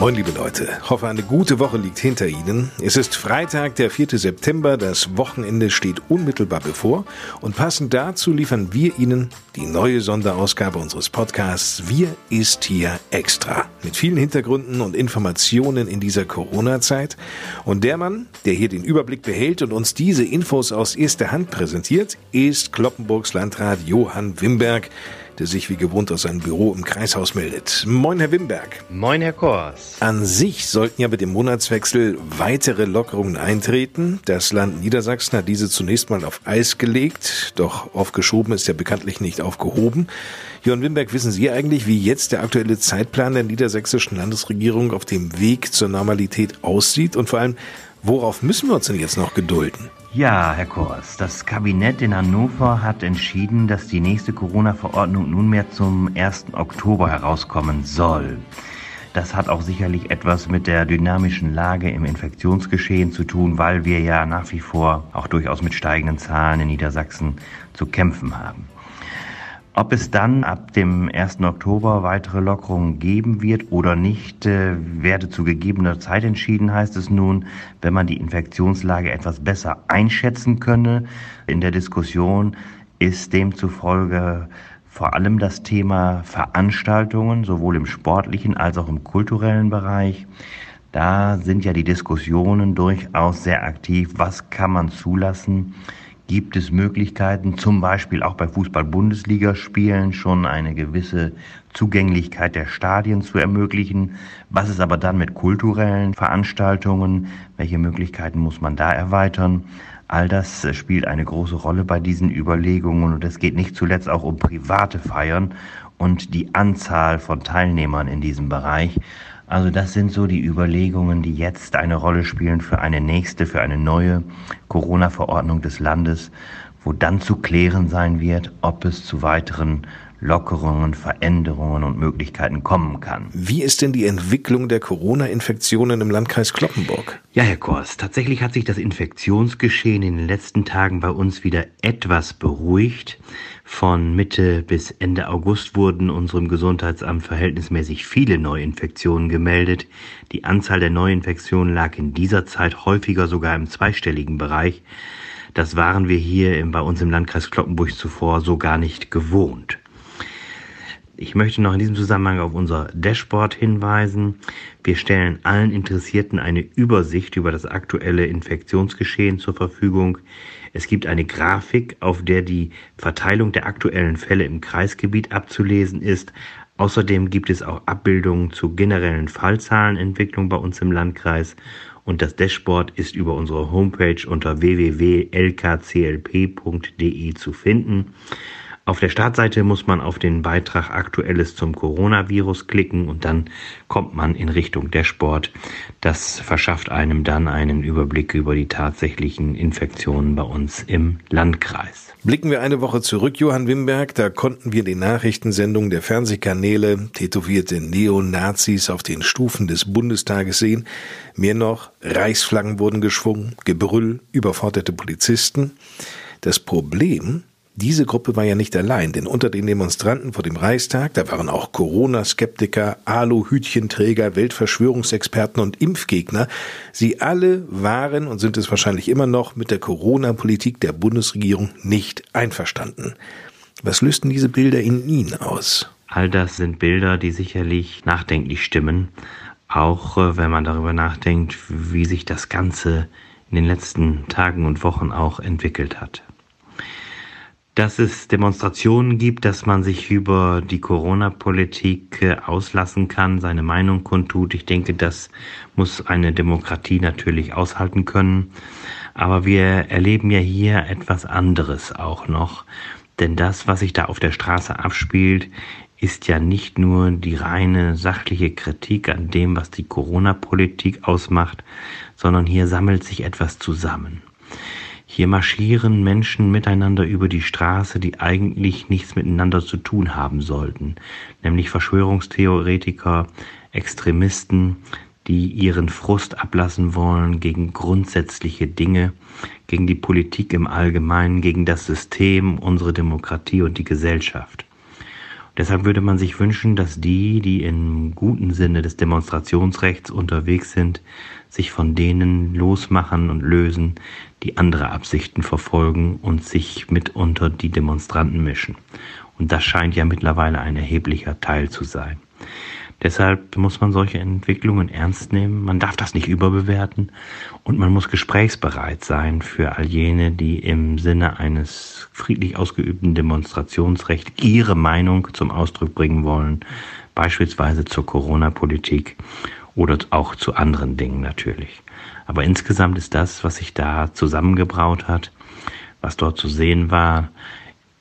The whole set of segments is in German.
Moin liebe Leute, hoffe eine gute Woche liegt hinter Ihnen. Es ist Freitag, der 4. September, das Wochenende steht unmittelbar bevor und passend dazu liefern wir Ihnen die neue Sonderausgabe unseres Podcasts Wir ist hier extra. Mit vielen Hintergründen und Informationen in dieser Corona-Zeit. Und der Mann, der hier den Überblick behält und uns diese Infos aus erster Hand präsentiert, ist Kloppenburgs Landrat Johann Wimberg der sich wie gewohnt aus seinem Büro im Kreishaus meldet. Moin, Herr Wimberg. Moin, Herr Kors. An sich sollten ja mit dem Monatswechsel weitere Lockerungen eintreten. Das Land Niedersachsen hat diese zunächst mal auf Eis gelegt, doch aufgeschoben ist ja bekanntlich nicht aufgehoben. Johann Wimberg, wissen Sie eigentlich, wie jetzt der aktuelle Zeitplan der niedersächsischen Landesregierung auf dem Weg zur Normalität aussieht und vor allem, worauf müssen wir uns denn jetzt noch gedulden? Ja, Herr Kors, das Kabinett in Hannover hat entschieden, dass die nächste Corona-Verordnung nunmehr zum 1. Oktober herauskommen soll. Das hat auch sicherlich etwas mit der dynamischen Lage im Infektionsgeschehen zu tun, weil wir ja nach wie vor auch durchaus mit steigenden Zahlen in Niedersachsen zu kämpfen haben. Ob es dann ab dem 1. Oktober weitere Lockerungen geben wird oder nicht, äh, werde zu gegebener Zeit entschieden, heißt es nun, wenn man die Infektionslage etwas besser einschätzen könne. In der Diskussion ist demzufolge vor allem das Thema Veranstaltungen, sowohl im sportlichen als auch im kulturellen Bereich. Da sind ja die Diskussionen durchaus sehr aktiv. Was kann man zulassen? Gibt es Möglichkeiten, zum Beispiel auch bei Fußball-Bundesligaspielen schon eine gewisse Zugänglichkeit der Stadien zu ermöglichen. Was ist aber dann mit kulturellen Veranstaltungen? Welche Möglichkeiten muss man da erweitern? All das äh, spielt eine große Rolle bei diesen Überlegungen und es geht nicht zuletzt auch um private Feiern und die Anzahl von Teilnehmern in diesem Bereich. Also das sind so die Überlegungen, die jetzt eine Rolle spielen für eine nächste, für eine neue Corona-Verordnung des Landes, wo dann zu klären sein wird, ob es zu weiteren Lockerungen, Veränderungen und Möglichkeiten kommen kann. Wie ist denn die Entwicklung der Corona-Infektionen im Landkreis Kloppenburg? Ja, Herr Kors, tatsächlich hat sich das Infektionsgeschehen in den letzten Tagen bei uns wieder etwas beruhigt. Von Mitte bis Ende August wurden unserem Gesundheitsamt verhältnismäßig viele Neuinfektionen gemeldet. Die Anzahl der Neuinfektionen lag in dieser Zeit häufiger sogar im zweistelligen Bereich. Das waren wir hier bei uns im Landkreis Kloppenburg zuvor so gar nicht gewohnt. Ich möchte noch in diesem Zusammenhang auf unser Dashboard hinweisen. Wir stellen allen Interessierten eine Übersicht über das aktuelle Infektionsgeschehen zur Verfügung. Es gibt eine Grafik, auf der die Verteilung der aktuellen Fälle im Kreisgebiet abzulesen ist. Außerdem gibt es auch Abbildungen zur generellen Fallzahlenentwicklung bei uns im Landkreis und das Dashboard ist über unsere Homepage unter www.lkclp.de zu finden. Auf der Startseite muss man auf den Beitrag Aktuelles zum Coronavirus klicken und dann kommt man in Richtung Dashboard. Das verschafft einem dann einen Überblick über die tatsächlichen Infektionen bei uns im Landkreis. Blicken wir eine Woche zurück, Johann Wimberg, da konnten wir die Nachrichtensendungen der Fernsehkanäle, tätowierte Neonazis auf den Stufen des Bundestages sehen. Mehr noch, Reichsflaggen wurden geschwungen, Gebrüll, überforderte Polizisten. Das Problem, diese Gruppe war ja nicht allein, denn unter den Demonstranten vor dem Reichstag, da waren auch Corona-Skeptiker, Alu-Hütchenträger, Weltverschwörungsexperten und Impfgegner. Sie alle waren und sind es wahrscheinlich immer noch mit der Corona-Politik der Bundesregierung nicht einverstanden. Was lösten diese Bilder in Ihnen aus? All das sind Bilder, die sicherlich nachdenklich stimmen, auch äh, wenn man darüber nachdenkt, wie sich das Ganze in den letzten Tagen und Wochen auch entwickelt hat dass es Demonstrationen gibt, dass man sich über die Corona-Politik äh, auslassen kann, seine Meinung kundtut. Ich denke, das muss eine Demokratie natürlich aushalten können. Aber wir erleben ja hier etwas anderes auch noch. Denn das, was sich da auf der Straße abspielt, ist ja nicht nur die reine sachliche Kritik an dem, was die Corona-Politik ausmacht, sondern hier sammelt sich etwas zusammen. Hier marschieren Menschen miteinander über die Straße, die eigentlich nichts miteinander zu tun haben sollten, nämlich Verschwörungstheoretiker, Extremisten, die ihren Frust ablassen wollen gegen grundsätzliche Dinge, gegen die Politik im Allgemeinen, gegen das System, unsere Demokratie und die Gesellschaft. Deshalb würde man sich wünschen, dass die, die im guten Sinne des Demonstrationsrechts unterwegs sind, sich von denen losmachen und lösen, die andere Absichten verfolgen und sich mitunter die Demonstranten mischen. Und das scheint ja mittlerweile ein erheblicher Teil zu sein. Deshalb muss man solche Entwicklungen ernst nehmen. Man darf das nicht überbewerten und man muss gesprächsbereit sein für all jene, die im Sinne eines friedlich ausgeübten Demonstrationsrechts ihre Meinung zum Ausdruck bringen wollen, beispielsweise zur Corona-Politik oder auch zu anderen Dingen natürlich. Aber insgesamt ist das, was sich da zusammengebraut hat, was dort zu sehen war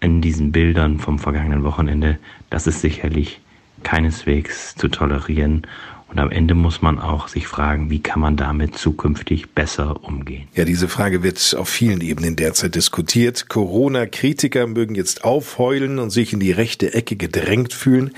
in diesen Bildern vom vergangenen Wochenende, das ist sicherlich keineswegs zu tolerieren. Und am Ende muss man auch sich fragen, wie kann man damit zukünftig besser umgehen? Ja, diese Frage wird auf vielen Ebenen derzeit diskutiert. Corona-Kritiker mögen jetzt aufheulen und sich in die rechte Ecke gedrängt fühlen.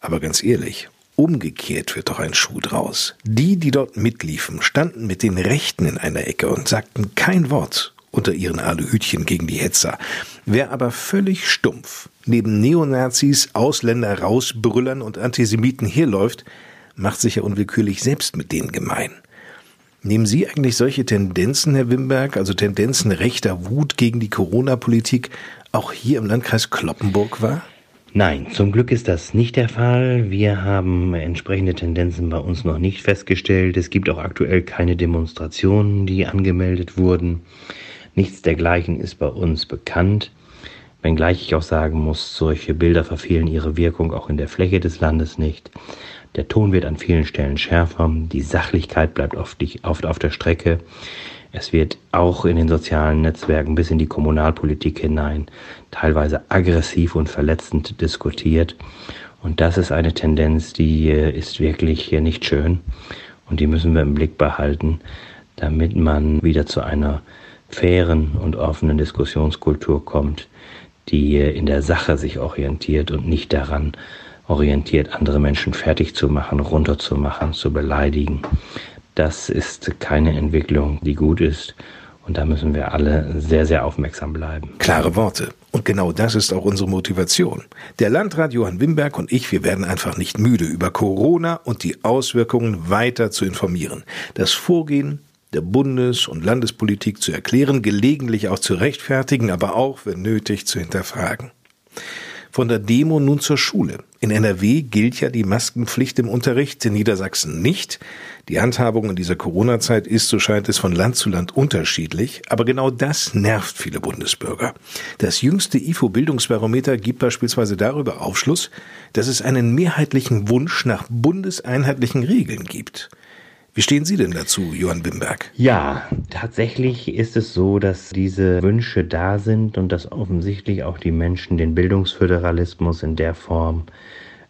Aber ganz ehrlich, Umgekehrt wird doch ein Schuh draus. Die, die dort mitliefen, standen mit den Rechten in einer Ecke und sagten kein Wort unter ihren Aluhütchen gegen die Hetzer. Wer aber völlig stumpf neben Neonazis, Ausländer rausbrüllern und Antisemiten herläuft, macht sich ja unwillkürlich selbst mit denen gemein. Nehmen Sie eigentlich solche Tendenzen, Herr Wimberg, also Tendenzen rechter Wut gegen die Corona-Politik, auch hier im Landkreis Kloppenburg wahr? Nein, zum Glück ist das nicht der Fall. Wir haben entsprechende Tendenzen bei uns noch nicht festgestellt. Es gibt auch aktuell keine Demonstrationen, die angemeldet wurden. Nichts dergleichen ist bei uns bekannt. Wenngleich ich auch sagen muss, solche Bilder verfehlen ihre Wirkung auch in der Fläche des Landes nicht. Der Ton wird an vielen Stellen schärfer, die Sachlichkeit bleibt oft, auf der Strecke. Es wird auch in den sozialen Netzwerken bis in die Kommunalpolitik hinein teilweise aggressiv und verletzend diskutiert. Und das ist eine Tendenz, die ist wirklich nicht schön. Und die müssen wir im Blick behalten, damit man wieder zu einer fairen und offenen Diskussionskultur kommt, die in der Sache sich orientiert und nicht daran orientiert, andere Menschen fertig zu machen, runterzumachen, zu beleidigen. Das ist keine Entwicklung, die gut ist. Und da müssen wir alle sehr, sehr aufmerksam bleiben. Klare Worte. Und genau das ist auch unsere Motivation. Der Landrat Johann Wimberg und ich, wir werden einfach nicht müde, über Corona und die Auswirkungen weiter zu informieren. Das Vorgehen der Bundes- und Landespolitik zu erklären, gelegentlich auch zu rechtfertigen, aber auch, wenn nötig, zu hinterfragen. Von der Demo nun zur Schule. In NRW gilt ja die Maskenpflicht im Unterricht, in Niedersachsen nicht. Die Handhabung in dieser Corona-Zeit ist, so scheint es, von Land zu Land unterschiedlich. Aber genau das nervt viele Bundesbürger. Das jüngste IFO-Bildungsbarometer gibt beispielsweise darüber Aufschluss, dass es einen mehrheitlichen Wunsch nach bundeseinheitlichen Regeln gibt. Wie stehen Sie denn dazu, Johann Wimberg? Ja, tatsächlich ist es so, dass diese Wünsche da sind und dass offensichtlich auch die Menschen den Bildungsföderalismus in der Form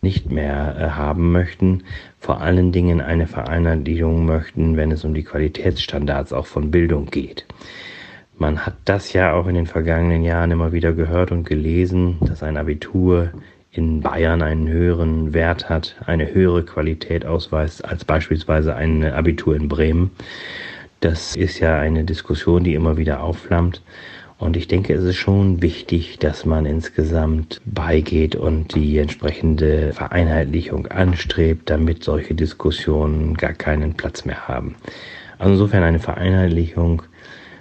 nicht mehr äh, haben möchten, vor allen Dingen eine Vereinheitlichung möchten, wenn es um die Qualitätsstandards auch von Bildung geht. Man hat das ja auch in den vergangenen Jahren immer wieder gehört und gelesen, dass ein Abitur in Bayern einen höheren Wert hat, eine höhere Qualität ausweist als beispielsweise ein Abitur in Bremen. Das ist ja eine Diskussion, die immer wieder aufflammt. Und ich denke, es ist schon wichtig, dass man insgesamt beigeht und die entsprechende Vereinheitlichung anstrebt, damit solche Diskussionen gar keinen Platz mehr haben. Also insofern eine Vereinheitlichung,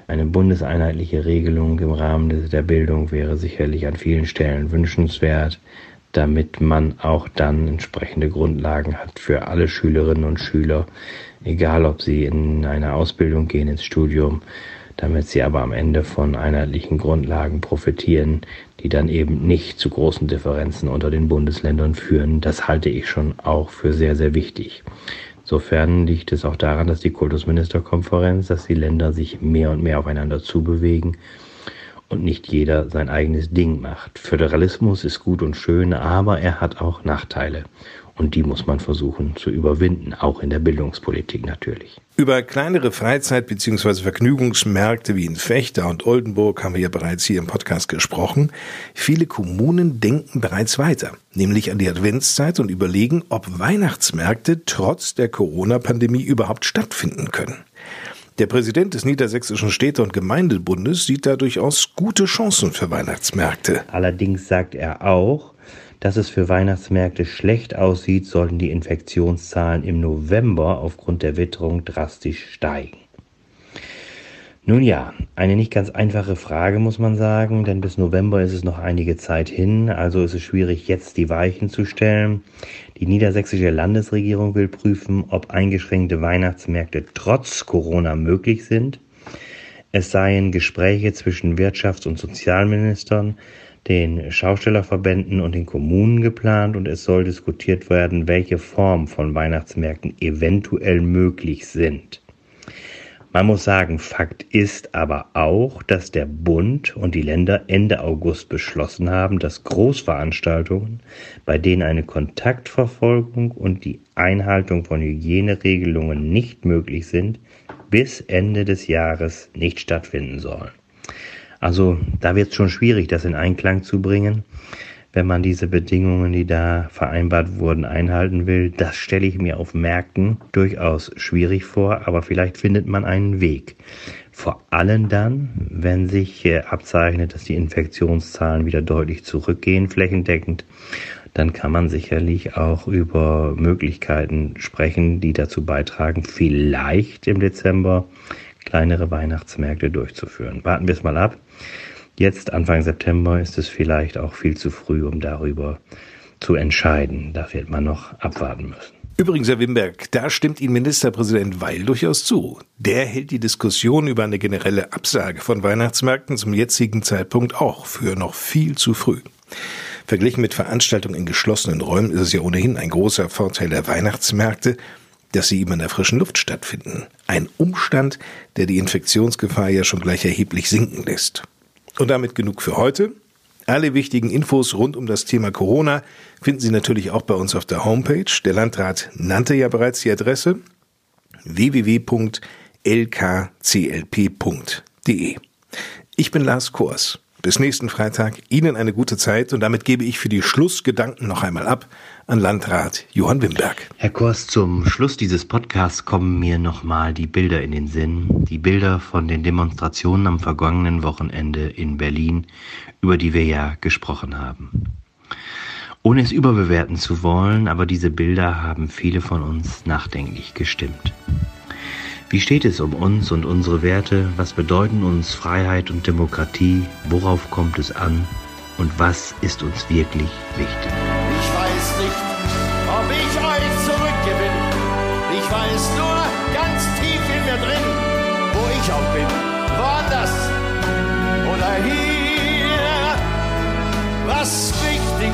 eine bundeseinheitliche Regelung im Rahmen der Bildung wäre sicherlich an vielen Stellen wünschenswert, damit man auch dann entsprechende Grundlagen hat für alle Schülerinnen und Schüler, egal ob sie in eine Ausbildung gehen, ins Studium damit sie aber am Ende von einheitlichen Grundlagen profitieren, die dann eben nicht zu großen Differenzen unter den Bundesländern führen. Das halte ich schon auch für sehr, sehr wichtig. Insofern liegt es auch daran, dass die Kultusministerkonferenz, dass die Länder sich mehr und mehr aufeinander zubewegen und nicht jeder sein eigenes Ding macht. Föderalismus ist gut und schön, aber er hat auch Nachteile. Und die muss man versuchen zu überwinden, auch in der Bildungspolitik natürlich. Über kleinere Freizeit- bzw. Vergnügungsmärkte wie in Fechter und Oldenburg haben wir ja bereits hier im Podcast gesprochen. Viele Kommunen denken bereits weiter, nämlich an die Adventszeit und überlegen, ob Weihnachtsmärkte trotz der Corona-Pandemie überhaupt stattfinden können. Der Präsident des Niedersächsischen Städte- und Gemeindebundes sieht da durchaus gute Chancen für Weihnachtsmärkte. Allerdings sagt er auch, dass es für Weihnachtsmärkte schlecht aussieht, sollten die Infektionszahlen im November aufgrund der Witterung drastisch steigen. Nun ja, eine nicht ganz einfache Frage muss man sagen, denn bis November ist es noch einige Zeit hin, also ist es schwierig jetzt die Weichen zu stellen. Die niedersächsische Landesregierung will prüfen, ob eingeschränkte Weihnachtsmärkte trotz Corona möglich sind. Es seien Gespräche zwischen Wirtschafts- und Sozialministern, den Schaustellerverbänden und den Kommunen geplant und es soll diskutiert werden, welche Formen von Weihnachtsmärkten eventuell möglich sind. Man muss sagen, Fakt ist aber auch, dass der Bund und die Länder Ende August beschlossen haben, dass Großveranstaltungen, bei denen eine Kontaktverfolgung und die Einhaltung von Hygieneregelungen nicht möglich sind, bis Ende des Jahres nicht stattfinden sollen. Also da wird es schon schwierig, das in Einklang zu bringen, wenn man diese Bedingungen, die da vereinbart wurden, einhalten will. Das stelle ich mir auf Märkten durchaus schwierig vor, aber vielleicht findet man einen Weg. Vor allem dann, wenn sich äh, abzeichnet, dass die Infektionszahlen wieder deutlich zurückgehen, flächendeckend, dann kann man sicherlich auch über Möglichkeiten sprechen, die dazu beitragen, vielleicht im Dezember kleinere Weihnachtsmärkte durchzuführen. Warten wir es mal ab. Jetzt, Anfang September, ist es vielleicht auch viel zu früh, um darüber zu entscheiden. Da wird man noch abwarten müssen. Übrigens, Herr Wimberg, da stimmt Ihnen Ministerpräsident Weil durchaus zu. Der hält die Diskussion über eine generelle Absage von Weihnachtsmärkten zum jetzigen Zeitpunkt auch für noch viel zu früh. Verglichen mit Veranstaltungen in geschlossenen Räumen ist es ja ohnehin ein großer Vorteil der Weihnachtsmärkte, dass sie eben in der frischen Luft stattfinden. Ein Umstand, der die Infektionsgefahr ja schon gleich erheblich sinken lässt. Und damit genug für heute. Alle wichtigen Infos rund um das Thema Corona finden Sie natürlich auch bei uns auf der Homepage. Der Landrat nannte ja bereits die Adresse www.lkclp.de. Ich bin Lars Kors. Bis nächsten Freitag. Ihnen eine gute Zeit und damit gebe ich für die Schlussgedanken noch einmal ab an Landrat Johann Wimberg. Herr Kors, zum Schluss dieses Podcasts kommen mir nochmal die Bilder in den Sinn. Die Bilder von den Demonstrationen am vergangenen Wochenende in Berlin, über die wir ja gesprochen haben. Ohne es überbewerten zu wollen, aber diese Bilder haben viele von uns nachdenklich gestimmt. Wie steht es um uns und unsere Werte? Was bedeuten uns Freiheit und Demokratie? Worauf kommt es an? Und was ist uns wirklich wichtig? Ich weiß nicht, ob ich euch zurückgewinne. Ich weiß nur ganz tief in mir drin, wo ich auch bin. Woanders oder hier, was wichtig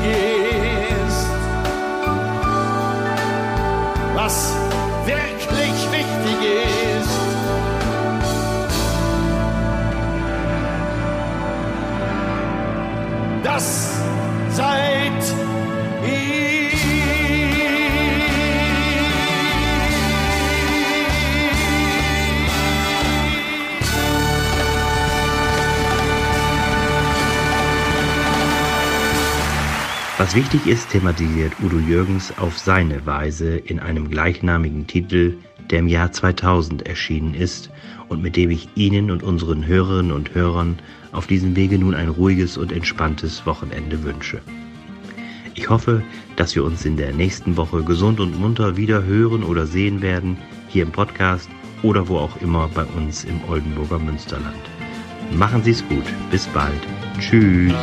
ist. Was wirklich Das seid Was wichtig ist, thematisiert Udo Jürgens auf seine Weise in einem gleichnamigen Titel, der im Jahr 2000 erschienen ist und mit dem ich Ihnen und unseren Hörerinnen und Hörern auf diesem Wege nun ein ruhiges und entspanntes Wochenende wünsche. Ich hoffe, dass wir uns in der nächsten Woche gesund und munter wieder hören oder sehen werden, hier im Podcast oder wo auch immer bei uns im Oldenburger Münsterland. Machen Sie es gut. Bis bald. Tschüss.